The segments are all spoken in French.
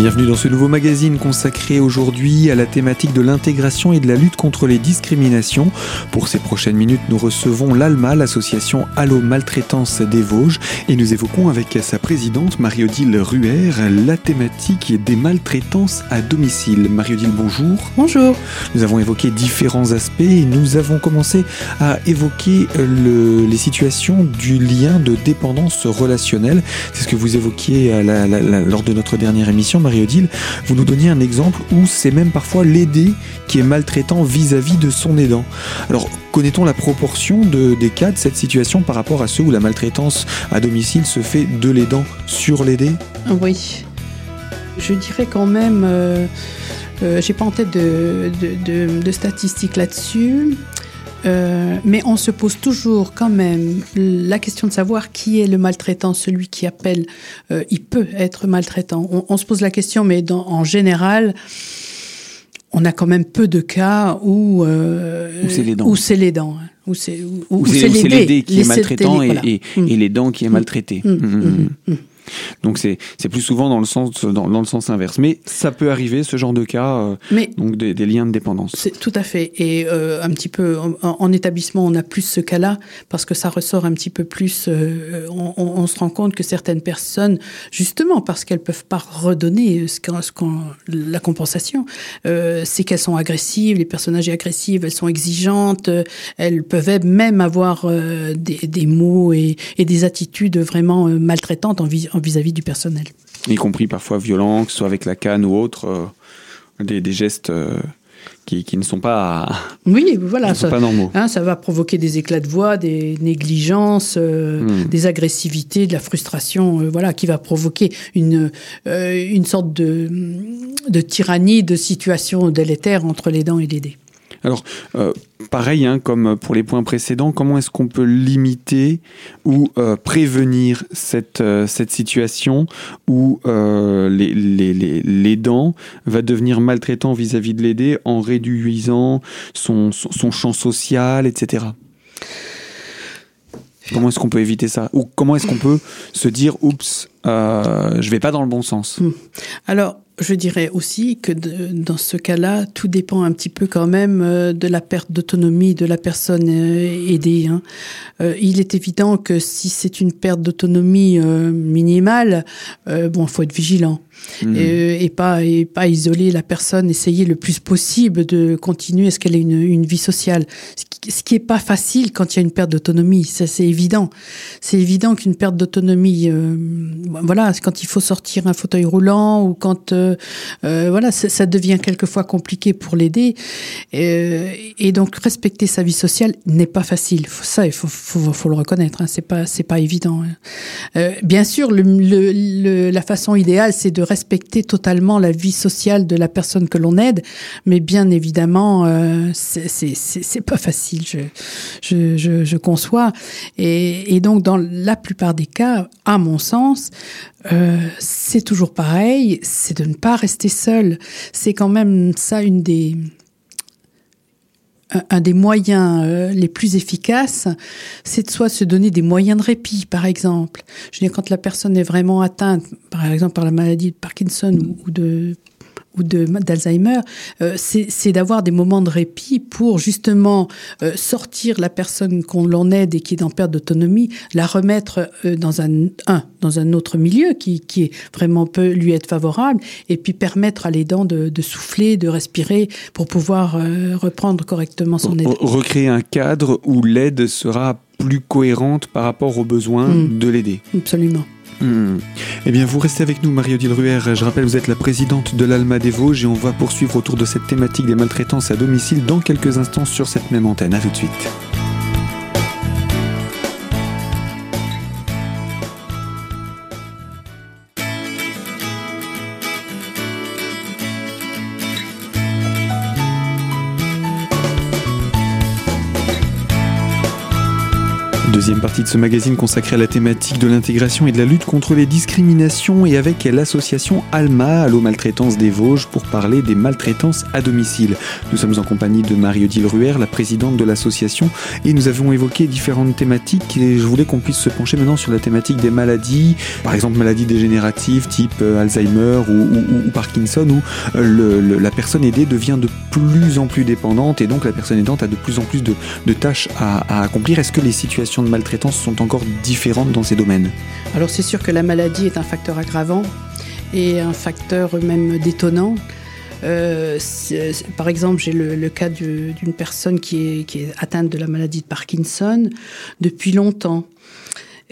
Bienvenue dans ce nouveau magazine consacré aujourd'hui à la thématique de l'intégration et de la lutte contre les discriminations. Pour ces prochaines minutes, nous recevons l'ALMA, l'association Allo Maltraitance des Vosges, et nous évoquons avec sa présidente Marie-Odile Ruher la thématique des maltraitances à domicile. Marie-Odile, bonjour. Bonjour. Nous avons évoqué différents aspects et nous avons commencé à évoquer le, les situations du lien de dépendance relationnelle. C'est ce que vous évoquiez à la, la, la, lors de notre dernière émission, Vous nous donniez un exemple où c'est même parfois l'aidé qui est maltraitant vis-à-vis de son aidant. Alors, connaît-on la proportion de, des cas de cette situation par rapport à ceux où la maltraitance à domicile se fait de l'aidant sur l'aidé? Oui. Je dirais quand même, euh, euh, j'ai pas en tête de statistiques là-dessus. Euh, mais on se pose toujours quand même la question de savoir qui est le maltraitant, celui qui appelle, euh, il peut être maltraitant. On, on, se pose la question, mais dans, en général, on a quand même peu de cas où euh, c'est les dents, où c'est les dents, où c'est où, où c'est l'aidé qui est maltraitant et, voilà. et, mmh. et, les dents qui est maltraité. Mmh. Mmh. Donc c'est plus souvent dans le sens dans, dans, le sens inverse. Mais ça peut arriver ce genre de cas, euh, Mais donc des, des, liens de dépendance. C'est tout à fait. Et euh, un petit peu en, en, établissement, on a plus ce cas-là parce que ça ressort un petit peu plus. Euh, on, on, se rend compte que certaines personnes, justement parce qu'elles peuvent pas redonner ce qu ce qu la compensation, c'est qu'elles sont agressives. Les personnages agressives, elles sont exigeantes. Elles peuvent même avoir des, des, mots et, et, des attitudes vraiment maltraitantes vis-à-vis -vis du personnel. Y compris parfois violents, que ce soit avec la canne ou autre, euh, des, des, gestes euh, qui, qui, ne sont pas, oui, voilà, ça, pas normaux. Hein, ça va provoquer des éclats de voix, des négligences, euh, mmh. des agressivités, de la frustration, voilà, qui va provoquer une, une sorte de, de tyrannie, de situation délétère entre les dents et les dés. Alors, euh, pareil, hein, comme pour les points précédents, comment est-ce qu'on peut limiter ou euh, prévenir cette, euh, cette situation où les, l'aidant va devenir maltraitant vis-à-vis -vis de l'aidé en réduisant son, son, son champ social, etc. Comment est-ce qu'on peut éviter ça? Ou comment est-ce qu'on peut se dire, oups, euh, je vais pas dans le bon sens? Alors, je dirais aussi que de, dans ce cas-là, tout dépend un petit peu quand même euh, de la perte d'autonomie de la personne euh, aidée. Hein. Euh, il est évident que si c'est une perte d'autonomie euh, minimale, euh, bon, faut être vigilant. Mmh. Et, et, pas, et pas isoler la personne, essayer le plus possible de continuer à ce qu'elle ait une, une vie sociale. Ce qui n'est pas facile quand il y a une perte d'autonomie, ça c'est évident. C'est évident qu'une perte d'autonomie, voilà, quand il faut sortir un fauteuil roulant ou quand, euh, euh, voilà, ça devient quelquefois compliqué pour l'aider. Euh, et donc respecter sa vie sociale n'est pas facile. Ça, il faut, le reconnaître. Hein, c'est pas, c'est pas évident. Hein. bien sûr, la façon idéale, c'est de respecter totalement la vie sociale de la personne que l'on aide, mais bien évidemment, euh, c'est pas facile, je, conçois. Et, donc, dans la plupart des cas, à mon sens, euh, c'est toujours pareil, c'est de ne pas rester seul. C'est quand même ça une des un des moyens euh, les plus efficaces, c'est de soit se donner des moyens de répit, par exemple. Je veux dire, quand la personne est vraiment atteinte, par exemple, par la maladie de Parkinson ou, ou de ou d'Alzheimer, euh, c'est d'avoir des moments de répit pour justement euh, sortir la personne qu'on l'en aide et qui est en perte d'autonomie, la remettre euh, dans un, un dans un autre milieu qui, qui est vraiment peut lui être favorable, et puis permettre à l'aidant de, de souffler, de respirer pour pouvoir reprendre correctement son aide. Recréer un cadre où l'aide sera plus cohérente par rapport aux besoins mmh. de l'aider. Absolument. Mmh. Eh bien, vous restez avec nous, Marie-Odile Ruher. Je rappelle, vous êtes la présidente de l'Alma des Vosges et on va poursuivre autour de cette thématique des maltraitances à domicile dans quelques instants sur cette même antenne. À tout de suite. Deuxième partie de ce magazine consacré à la thématique de l'intégration et de la lutte contre les discriminations et avec l'association ALMA, Allo Maltraitance des Vosges, pour parler des maltraitances à domicile. Nous sommes en compagnie de Marie-Odile Ruher, la présidente de l'association, et nous avons évoqué différentes thématiques et je voulais qu'on puisse se pencher maintenant sur la thématique des maladies, par exemple maladies dégénératives type euh, Alzheimer ou, Parkinson, où euh, la personne aidée devient de plus en plus dépendante et donc la personne aidante a de plus en plus de, tâches à accomplir. Est-ce que les situations de maltraitance sont encore différentes dans ces domaines Alors c'est sûr que la maladie est un facteur aggravant et un facteur même détonnant. Euh, par exemple, j'ai le, cas d'une personne qui est, qui est, atteinte de la maladie de Parkinson depuis longtemps.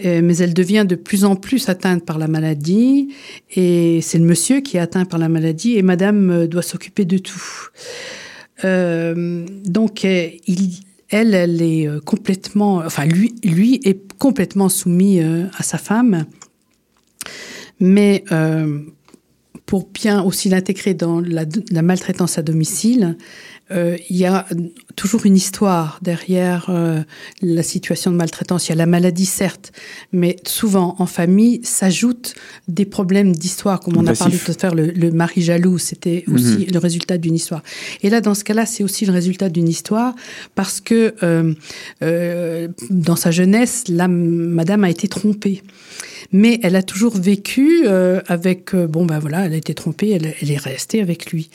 Euh, mais elle devient de plus en plus atteinte par la maladie, et c'est le monsieur qui est atteint par la maladie, et madame euh, doit s'occuper de tout. donc, il, elle, elle est euh, complètement, enfin lui, est complètement soumis euh, à sa femme, mais euh, pour bien aussi l'intégrer dans la, maltraitance à domicile, euh, il y a toujours une histoire derrière euh, la situation de maltraitance. Il y a la maladie, certes, mais souvent en famille s'ajoutent des problèmes d'histoire, comme on a parlé tout à l'heure, le, mari jaloux, c'était mhm. aussi le résultat d'une histoire. Et là, dans ce cas-là, c'est aussi le résultat d'une histoire parce que euh, dans sa jeunesse, la madame a été trompée mais elle a toujours vécu euh, avec euh, bon ben voilà, elle a été trompée, elle, est restée avec lui.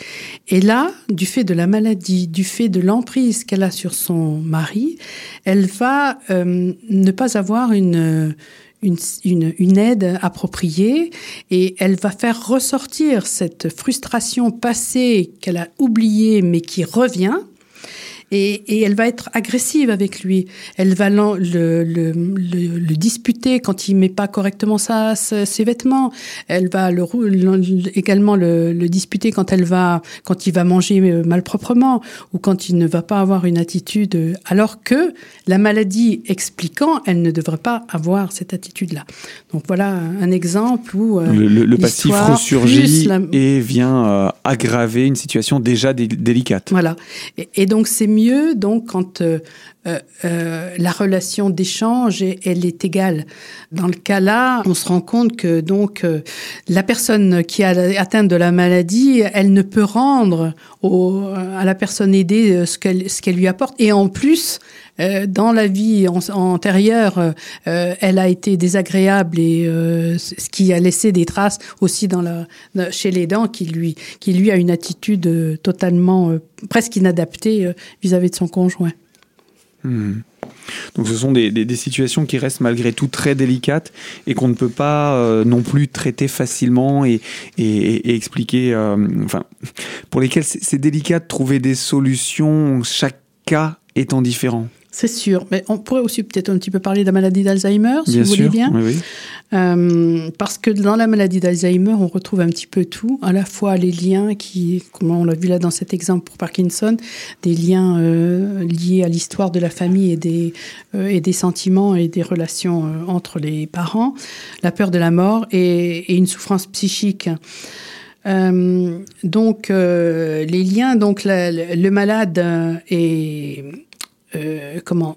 Et là, du fait de la maladie, du fait de l'emprise qu'elle a sur son mari, elle va euh, ne pas avoir une, une, une, aide appropriée et elle va faire ressortir cette frustration passée qu'elle a oubliée mais qui revient et, elle va être agressive avec lui. Elle va le, le, disputer quand il met pas correctement sa, ses vêtements. Elle va le, également le, disputer quand elle va quand il va manger euh, malproprement ou quand il ne va pas avoir une attitude. Euh, alors que la maladie expliquant, elle ne devrait pas avoir cette attitude-là. Donc voilà un exemple où euh, le, passif ressurgit et vient aggraver une situation déjà délicate. Voilà. Et, et donc c'est mieux donc quand euh, euh, euh, la relation d'échange elle est égale. Dans le cas là, on se rend compte que donc la personne qui a atteinte de la maladie, elle ne peut rendre à la personne aidée ce qu'elle ce qu'elle lui apporte et en plus dans la vie antérieure, elle a été désagréable et ce qui a laissé des traces aussi dans la, chez les dents qui lui, qui lui a une attitude totalement presque inadaptée vis-à-vis de son conjoint. Hmm. Donc ce sont des, des, situations qui restent malgré tout très délicates et qu'on ne peut pas euh, non plus traiter facilement et, et, et expliquer, euh, enfin, pour lesquelles c'est délicat de trouver des solutions, chaque cas étant différent. C'est sûr, mais on pourrait aussi peut-être un petit peu parler de la maladie d'Alzheimer, si vous voulez bien. Oui, euh, parce que dans la maladie d'Alzheimer, on retrouve un petit peu tout, à la fois les liens qui, comme on l'a vu là dans cet exemple pour Parkinson, des liens euh, liés à l'histoire de la famille et des, euh, et des sentiments et des relations entre les parents, la peur de la mort et, et une souffrance psychique. donc les liens, donc le malade est euh, comment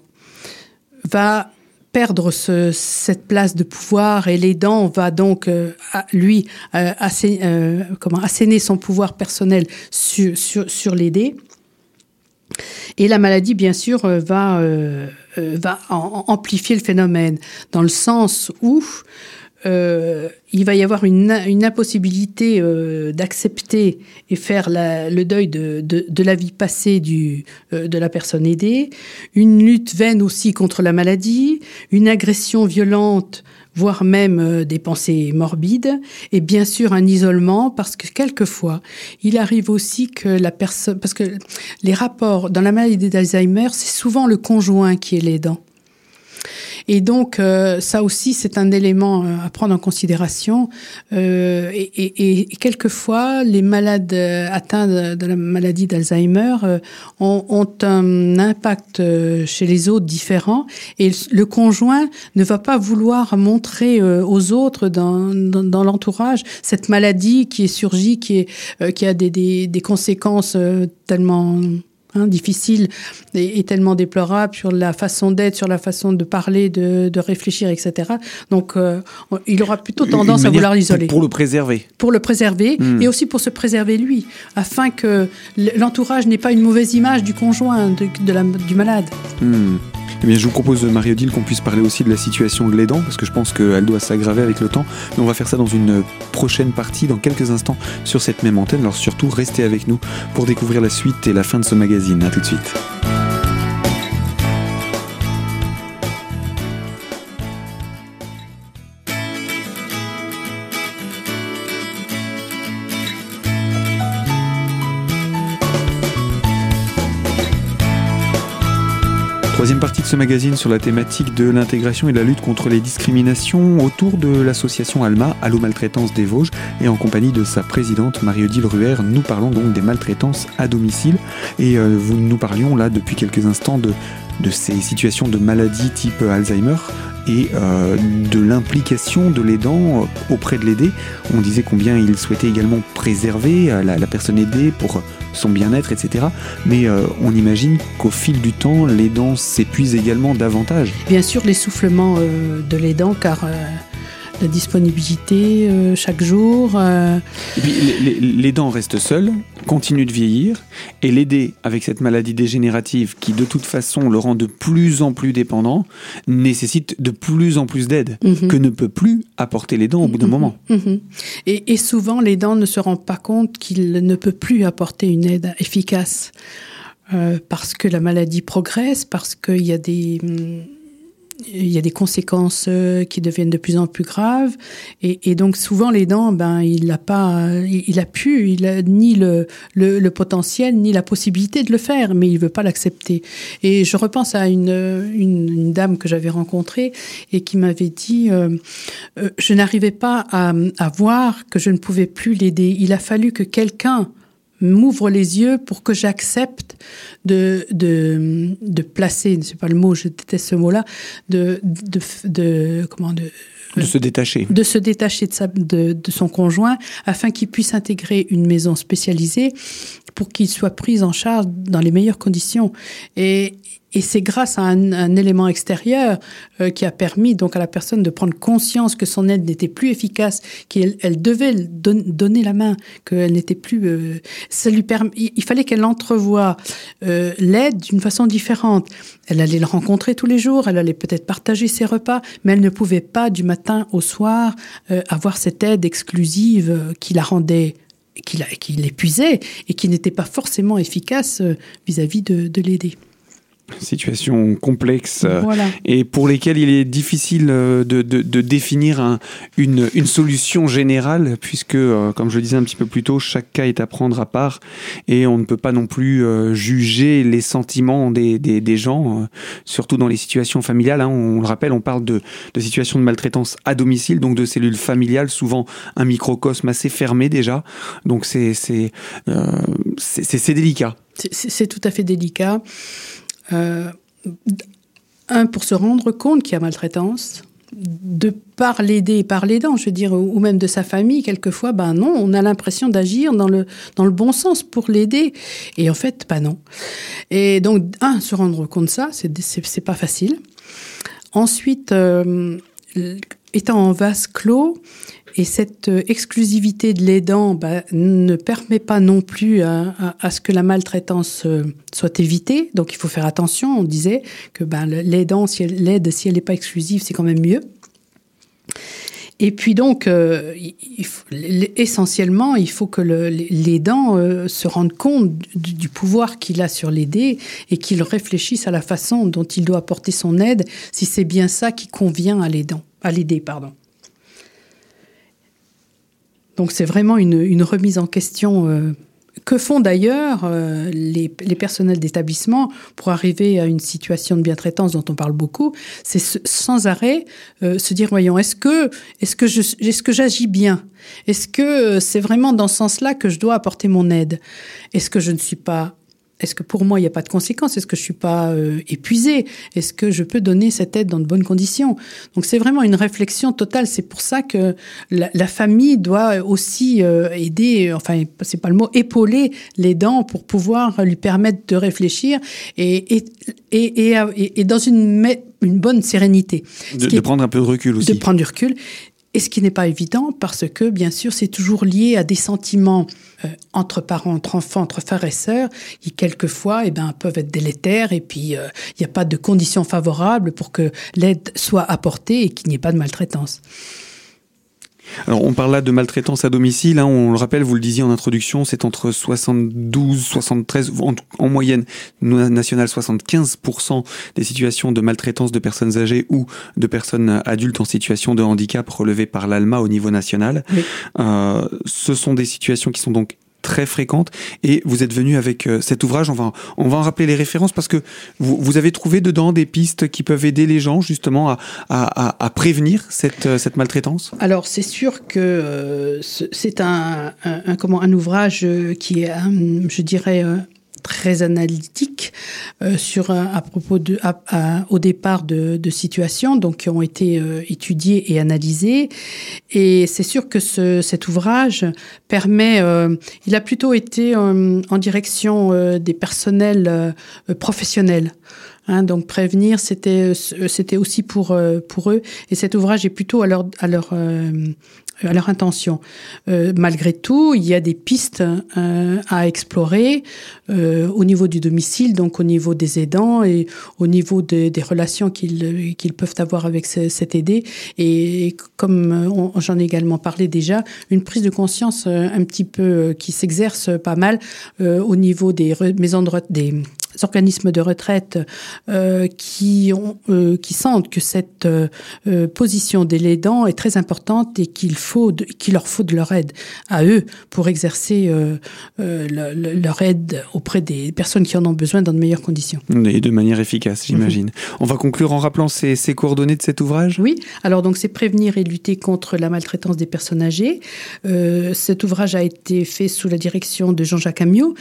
va perdre ce, cette place de pouvoir et l'aidant va donc euh, lui euh, asséner son pouvoir personnel sur, sur, sur l'aider. Et la maladie, bien sûr, va, va amplifier le phénomène dans le sens où euh, il va y avoir une, une impossibilité euh, d'accepter et faire la, le deuil de, de, de, la vie passée du, euh, de la personne aidée, une lutte vaine aussi contre la maladie, une agression violente, voire même euh, des pensées morbides, et bien sûr un isolement, parce que quelquefois, il arrive aussi que la personne, parce que les rapports dans la maladie d'Alzheimer, c'est souvent le conjoint qui est l'aidant. Et donc, euh, ça aussi, c'est un élément euh, à prendre en considération. Euh, et, et, et, quelquefois, les malades atteints de, la maladie d'Alzheimer ont, ont, un impact chez les autres différent. Et le conjoint ne va pas vouloir montrer aux autres dans, dans, dans l'entourage cette maladie qui est surgie, qui, est, qui a des, des, des conséquences tellement Hein, difficile et, tellement déplorable sur la façon d'être, sur la façon de parler, de, de réfléchir, etc. Donc, euh, il aura plutôt tendance à vouloir l'isoler. Pour, le préserver. Pour le préserver hmm. et aussi pour se préserver lui, afin que l'entourage n'ait pas une mauvaise image du conjoint, de, la, du malade. Hmm. Eh bien, je vous propose, Marie-Odile, qu'on puisse parler aussi de la situation de l'aidant, parce que je pense qu'elle doit s'aggraver avec le temps. Mais on va faire ça dans une prochaine partie, dans quelques instants, sur cette même antenne. Alors surtout, restez avec nous pour découvrir la suite et la fin de ce magazine. A tout de suite. Troisième partie de ce magazine sur la thématique de l'intégration et de la lutte contre les discriminations autour de l'association ALMA, Allo Maltraitance des Vosges, et en compagnie de sa présidente Marie-Odile Ruher, nous parlons donc des maltraitances à domicile. Et euh, vous, nous parlions là depuis quelques instants de, de ces situations de maladies type Alzheimer et euh, de l'implication de l'aidant auprès de l'aidé. On disait combien il souhaitait également préserver euh, la, personne aidée pour son bien-être, etc. Mais euh, on imagine qu'au fil du temps, l'aidant s'épuise également davantage. Bien sûr, l'essoufflement de l'aidant, car la disponibilité euh, chaque jour. Euh. Et puis les, dents restent seules, continuent de vieillir, et l'aider avec cette maladie dégénérative qui de toute façon le rend de plus en plus dépendant, nécessite de plus en plus d'aide mhm. que ne peut plus apporter les dents au bout d'un mhm. moment. Mhm. Et, et, souvent les dents ne se rendent pas compte qu'il ne peut plus apporter une aide efficace. Euh, parce que la maladie progresse, parce qu'il y a des hum, il y a des conséquences euh, qui deviennent de plus en plus graves. Et, donc souvent les dents ben il n'a pas il, a pu il a ni le, le, potentiel ni la possibilité de le faire mais il veut pas l'accepter. Et je repense à une, une, dame que j'avais rencontrée et qui m'avait dit euh, euh, je n'arrivais pas à voir que je ne pouvais plus l'aider. Il a fallu que quelqu'un m'ouvre les yeux pour que j'accepte de, de, de placer, c'est pas le mot, je déteste ce mot-là, de, de, de, comment, de, de se détacher. De se détacher de, sa, de, de son conjoint afin qu'il puisse intégrer une maison spécialisée pour qu'il soit pris en charge dans les meilleures conditions. Et, et c'est grâce à un, élément extérieur euh, qui a permis donc à la personne de prendre conscience que son aide n'était plus efficace, qu'elle elle devait don, donner la main, qu'elle n'était plus. Euh, ça lui permet. Il fallait qu'elle entrevoie euh, l'aide d'une façon différente. Elle allait le rencontrer tous les jours, elle allait peut-être partager ses repas, mais elle ne pouvait pas du matin au soir avoir cette aide exclusive qui la rendait qui l'épuisait et qui n'était pas forcément efficace vis-à-vis -vis de, de l'aider situation complexe euh, et pour lesquelles il est difficile euh, de, de, de définir un, une, une, solution générale puisque, euh, comme je le disais un petit peu plus tôt, chaque cas est à prendre à part et on ne peut pas non plus juger les sentiments des, des, des gens, surtout dans les situations familiales. Hein. On, le rappelle, on parle de, de situations de maltraitance à domicile, donc de cellules familiales, souvent un microcosme assez fermé déjà. Donc c'est délicat. C'est tout à fait délicat. Euh, un, pour se rendre compte qu'il y a maltraitance, de par l'aider, par l'aidant, je veux dire, ou même de sa famille, quelquefois, ben non, on a l'impression d'agir dans le, dans le bon sens pour l'aider. Et en fait, pas non. Et donc, un, se rendre compte de ça, c'est pas facile. Ensuite, euh, étant en vase clos, et cette euh, exclusivité de l'aidant bah, ne permet pas non plus à, ce que la maltraitance euh, soit évitée. Donc il faut faire attention. On disait que bah, l'aidant, si l'aide, si elle n'est pas exclusive, c'est quand même mieux. Et puis donc, euh, essentiellement, il faut que l'aidant euh, se rende compte du, du pouvoir qu'il a sur l'aider et qu'il réfléchisse à la façon dont il doit apporter son aide, si c'est bien ça qui convient à l'aidant, à l'aider, pardon. Donc c'est vraiment une, remise en question euh, que font d'ailleurs euh, les, personnels d'établissement pour arriver à une situation de bien-traitance dont on parle beaucoup? C'est sans arrêt euh, se dire voyons est-ce que est-ce que est-ce que j'agis bien? Est-ce que c'est vraiment dans ce sens-là que je dois apporter mon aide? Est-ce que je ne suis pas est-ce que pour moi il n'y a pas de conséquences? Est-ce que je suis pas euh, épuisée? Est-ce que je peux donner cette aide dans de bonnes conditions? Donc c'est vraiment une réflexion totale. C'est pour ça que la, famille doit aussi euh, aider, enfin c'est pas le mot, épauler l'aidant pour pouvoir lui permettre de réfléchir et, et, et, et dans une, une bonne sérénité. De, prendre un peu de recul aussi. De prendre du recul. Et ce qui n'est pas évident parce que, bien sûr, c'est toujours lié à des sentiments euh, entre parents, entre enfants, entre frères et sœurs, qui quelquefois eh ben, peuvent être délétères et puis euh, il n'y a pas de conditions favorables pour que l'aide soit apportée et qu'il n'y ait pas de maltraitance. Alors on parle là de maltraitance à domicile, hein, on le rappelle, vous le disiez en introduction, c'est entre 72, 73, en, moyenne nationale 75% des situations de maltraitance de personnes âgées ou de personnes adultes en situation de handicap relevées par l'ALMA au niveau national. Euh, ce sont des situations qui sont donc très fréquente. Et vous êtes venu avec euh, cet ouvrage. On va, on va en rappeler les références parce que vous, avez trouvé dedans des pistes qui peuvent aider les gens justement à, prévenir cette, euh, maltraitance? Alors c'est sûr que euh, c'est un, comment, un ouvrage qui est, je dirais, très analytique euh, sur à propos de au départ de, situations donc qui ont été euh, étudiées et analysées. Et c'est sûr que ce, cet ouvrage permet euh, il a plutôt été en direction des personnels professionnels Hein, donc prévenir, c'était c'était aussi pour pour eux. Et cet ouvrage est plutôt à leur à leur à leur intention. Euh, malgré tout, il y a des pistes euh, à explorer euh, au niveau du domicile, donc au niveau des aidants et au niveau des relations qu'ils qu'ils peuvent avoir avec cet aidé. Et comme j'en ai également parlé déjà, une prise de conscience un petit peu qui s'exerce pas mal au niveau des maisons de des organismes de retraite euh, qui, ont, euh, qui sentent que cette euh, position des l'aidant est très importante et qu'il faut qu'il leur faut de leur aide à eux pour exercer leur aide auprès des personnes qui en ont besoin dans de meilleures conditions. Et de manière efficace, j'imagine. Mhm. On va conclure en rappelant ces, ces, coordonnées de cet ouvrage? Oui, alors donc c'est prévenir et lutter contre la maltraitance des personnes âgées. cet ouvrage a été fait sous la direction de Jean-Jacques Amiot,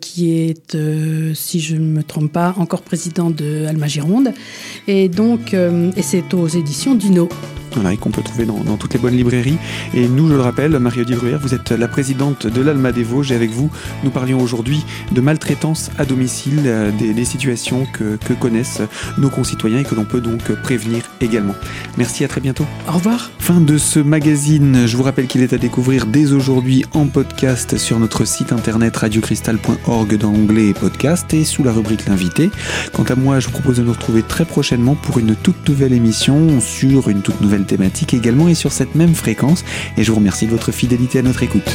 qui est, si je ne me trompe pas, encore président de Alma Gironde. Et donc, euh, et c'est aux éditions Dino. Voilà, et qu'on peut trouver dans, toutes les bonnes librairies. Et nous, je le rappelle, Mario Bruyère, vous êtes la présidente de l'Alma des Vosges et avec vous, nous parlions aujourd'hui de maltraitance à domicile, euh, des, situations que, que, connaissent nos concitoyens et que l'on peut donc prévenir également. Merci, à très bientôt. Au revoir. Fin de ce magazine. Je vous rappelle qu'il est à découvrir dès aujourd'hui en podcast sur notre site internet radiocristal.org dans l'onglet podcast et sous la rubrique l'invité. Quant à moi, je vous propose de nous retrouver très prochainement pour une toute nouvelle émission sur une toute nouvelle thématique également et sur cette même fréquence. Et je vous remercie de votre fidélité à notre écoute.